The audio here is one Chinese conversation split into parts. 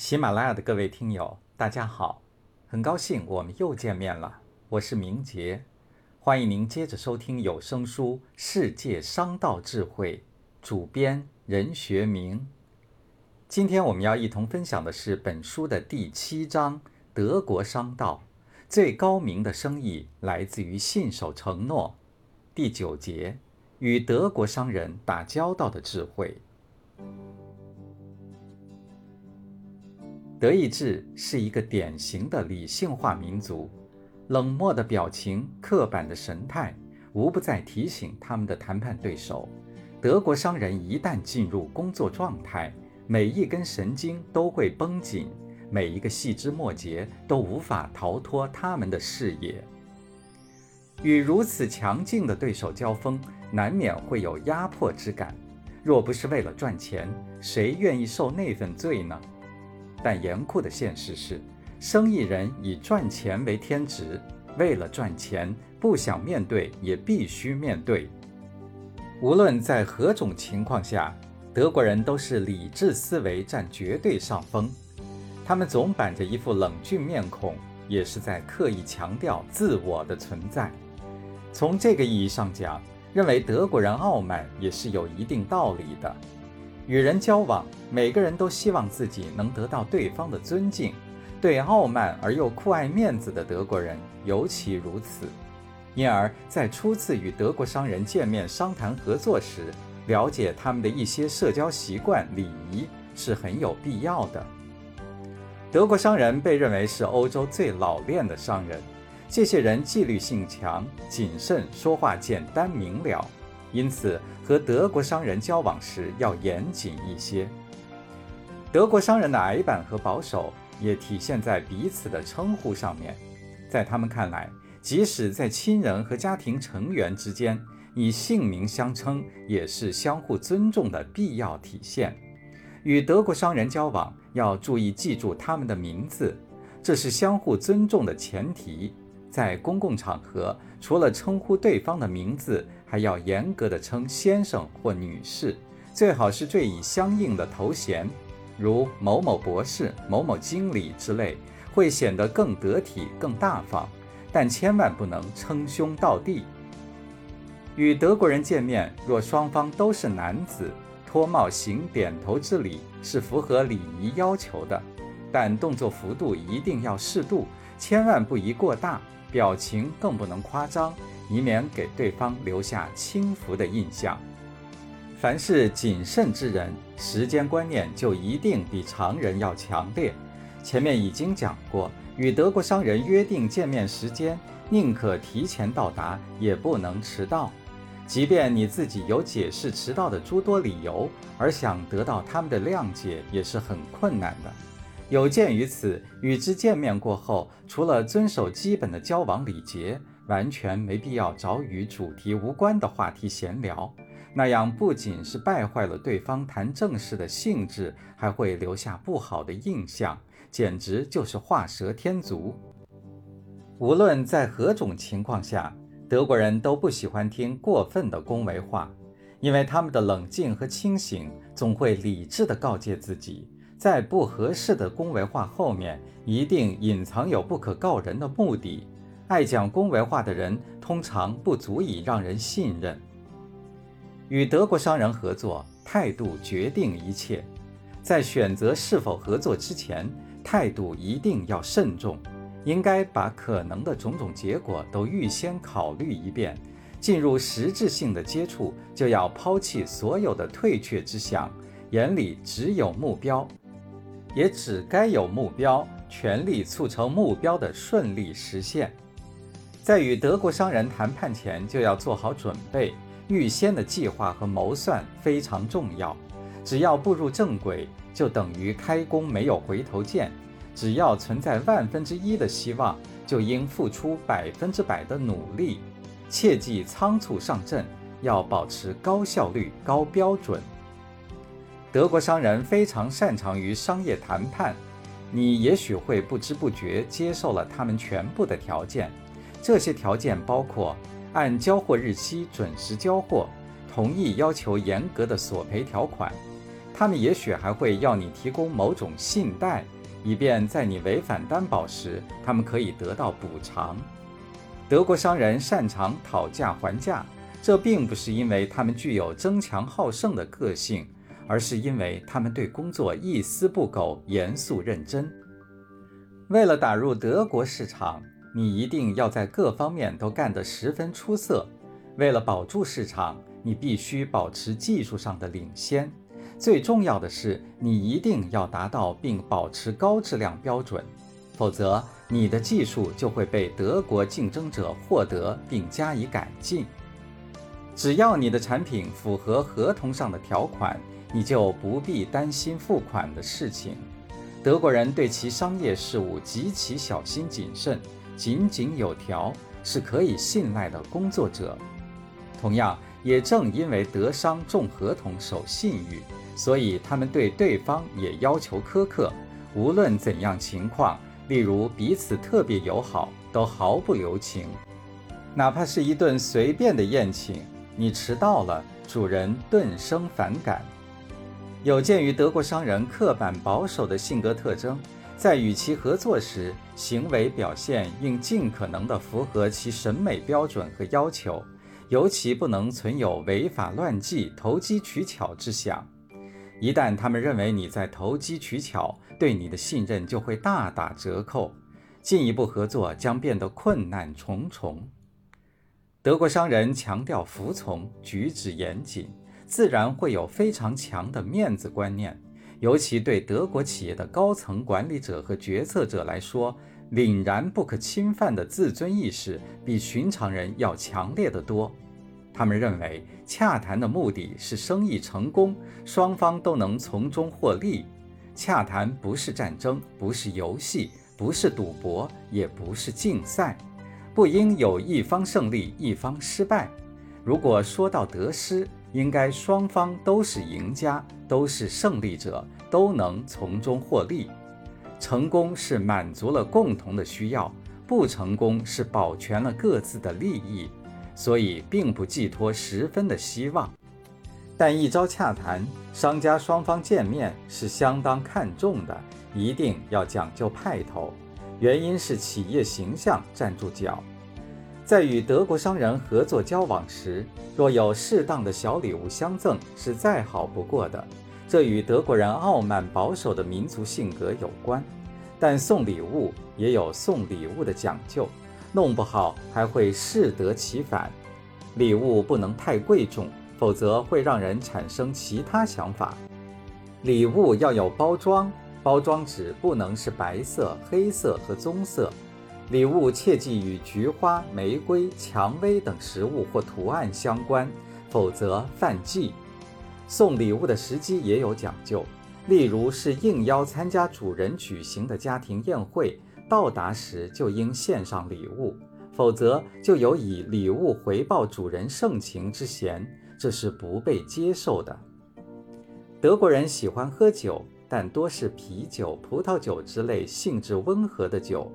喜马拉雅的各位听友，大家好，很高兴我们又见面了。我是明杰，欢迎您接着收听有声书《世界商道智慧》，主编任学明。今天我们要一同分享的是本书的第七章：德国商道最高明的生意来自于信守承诺。第九节：与德国商人打交道的智慧。德意志是一个典型的理性化民族，冷漠的表情、刻板的神态，无不在提醒他们的谈判对手：德国商人一旦进入工作状态，每一根神经都会绷紧，每一个细枝末节都无法逃脱他们的视野。与如此强劲的对手交锋，难免会有压迫之感。若不是为了赚钱，谁愿意受那份罪呢？但严酷的现实是，生意人以赚钱为天职，为了赚钱，不想面对也必须面对。无论在何种情况下，德国人都是理智思维占绝对上风。他们总板着一副冷峻面孔，也是在刻意强调自我的存在。从这个意义上讲，认为德国人傲慢也是有一定道理的。与人交往，每个人都希望自己能得到对方的尊敬。对傲慢而又酷爱面子的德国人尤其如此。因而，在初次与德国商人见面商谈合作时，了解他们的一些社交习惯礼仪是很有必要的。德国商人被认为是欧洲最老练的商人，这些人纪律性强、谨慎，说话简单明了。因此，和德国商人交往时要严谨一些。德国商人的矮板和保守也体现在彼此的称呼上面。在他们看来，即使在亲人和家庭成员之间，以姓名相称也是相互尊重的必要体现。与德国商人交往，要注意记住他们的名字，这是相互尊重的前提。在公共场合，除了称呼对方的名字，还要严格的称先生或女士，最好是缀以相应的头衔，如某某博士、某某经理之类，会显得更得体、更大方。但千万不能称兄道弟。与德国人见面，若双方都是男子，脱帽行点头之礼是符合礼仪要求的，但动作幅度一定要适度，千万不宜过大。表情更不能夸张，以免给对方留下轻浮的印象。凡是谨慎之人，时间观念就一定比常人要强烈。前面已经讲过，与德国商人约定见面时间，宁可提前到达，也不能迟到。即便你自己有解释迟到的诸多理由，而想得到他们的谅解，也是很困难的。有鉴于此，与之见面过后，除了遵守基本的交往礼节，完全没必要找与主题无关的话题闲聊。那样不仅是败坏了对方谈正事的兴致，还会留下不好的印象，简直就是画蛇添足。无论在何种情况下，德国人都不喜欢听过分的恭维话，因为他们的冷静和清醒总会理智地告诫自己。在不合适的恭维话后面，一定隐藏有不可告人的目的。爱讲恭维话的人，通常不足以让人信任。与德国商人合作，态度决定一切。在选择是否合作之前，态度一定要慎重，应该把可能的种种结果都预先考虑一遍。进入实质性的接触，就要抛弃所有的退却之想，眼里只有目标。也只该有目标，全力促成目标的顺利实现。在与德国商人谈判前，就要做好准备，预先的计划和谋算非常重要。只要步入正轨，就等于开弓没有回头箭。只要存在万分之一的希望，就应付出百分之百的努力。切忌仓促上阵，要保持高效率、高标准。德国商人非常擅长于商业谈判，你也许会不知不觉接受了他们全部的条件。这些条件包括按交货日期准时交货，同意要求严格的索赔条款。他们也许还会要你提供某种信贷，以便在你违反担保时，他们可以得到补偿。德国商人擅长讨价还价，这并不是因为他们具有争强好胜的个性，而是因为他们对工作一丝不苟、严肃认真。为了打入德国市场，你一定要在各方面都干得十分出色。为了保住市场，你必须保持技术上的领先。最重要的是，你一定要达到并保持高质量标准，否则你的技术就会被德国竞争者获得并加以改进。只要你的产品符合合同上的条款，你就不必担心付款的事情。德国人对其商业事务极其小心谨慎，井井有条，是可以信赖的工作者。同样，也正因为德商重合同、守信誉，所以他们对对方也要求苛刻。无论怎样情况，例如彼此特别友好，都毫不留情。哪怕是一顿随便的宴请，你迟到了，主人顿生反感。有鉴于德国商人刻板保守的性格特征，在与其合作时，行为表现应尽可能地符合其审美标准和要求，尤其不能存有违法乱纪、投机取巧之想。一旦他们认为你在投机取巧，对你的信任就会大打折扣，进一步合作将变得困难重重。德国商人强调服从，举止严谨。自然会有非常强的面子观念，尤其对德国企业的高层管理者和决策者来说，凛然不可侵犯的自尊意识比寻常人要强烈得多。他们认为，洽谈的目的是生意成功，双方都能从中获利。洽谈不是战争，不是游戏，不是赌博，也不是竞赛，不应有一方胜利，一方失败。如果说到得失，应该双方都是赢家，都是胜利者，都能从中获利。成功是满足了共同的需要，不成功是保全了各自的利益，所以并不寄托十分的希望。但一朝洽谈，商家双方见面是相当看重的，一定要讲究派头。原因是企业形象站住脚。在与德国商人合作交往时，若有适当的小礼物相赠，是再好不过的。这与德国人傲慢保守的民族性格有关。但送礼物也有送礼物的讲究，弄不好还会适得其反。礼物不能太贵重，否则会让人产生其他想法。礼物要有包装，包装纸不能是白色、黑色和棕色。礼物切忌与菊花、玫瑰、蔷薇等食物或图案相关，否则犯忌。送礼物的时机也有讲究，例如是应邀参加主人举行的家庭宴会，到达时就应献上礼物，否则就有以礼物回报主人盛情之嫌，这是不被接受的。德国人喜欢喝酒，但多是啤酒、葡萄酒之类性质温和的酒。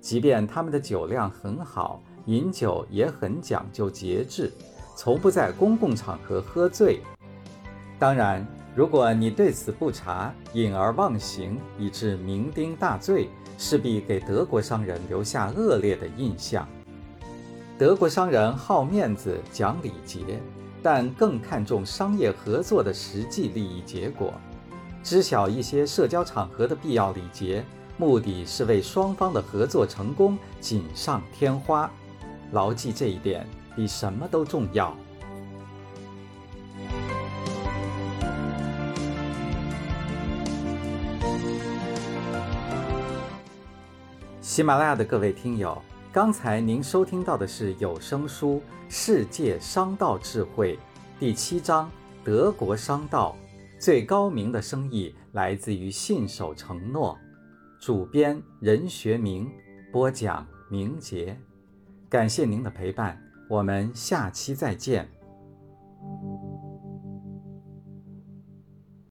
即便他们的酒量很好，饮酒也很讲究节制，从不在公共场合喝醉。当然，如果你对此不察，饮而忘形，以致酩酊大醉，势必给德国商人留下恶劣的印象。德国商人好面子、讲礼节，但更看重商业合作的实际利益结果，知晓一些社交场合的必要礼节。目的是为双方的合作成功锦上添花，牢记这一点比什么都重要。喜马拉雅的各位听友，刚才您收听到的是有声书《世界商道智慧》第七章：德国商道最高明的生意来自于信守承诺。主编任学明播讲明杰，感谢您的陪伴，我们下期再见。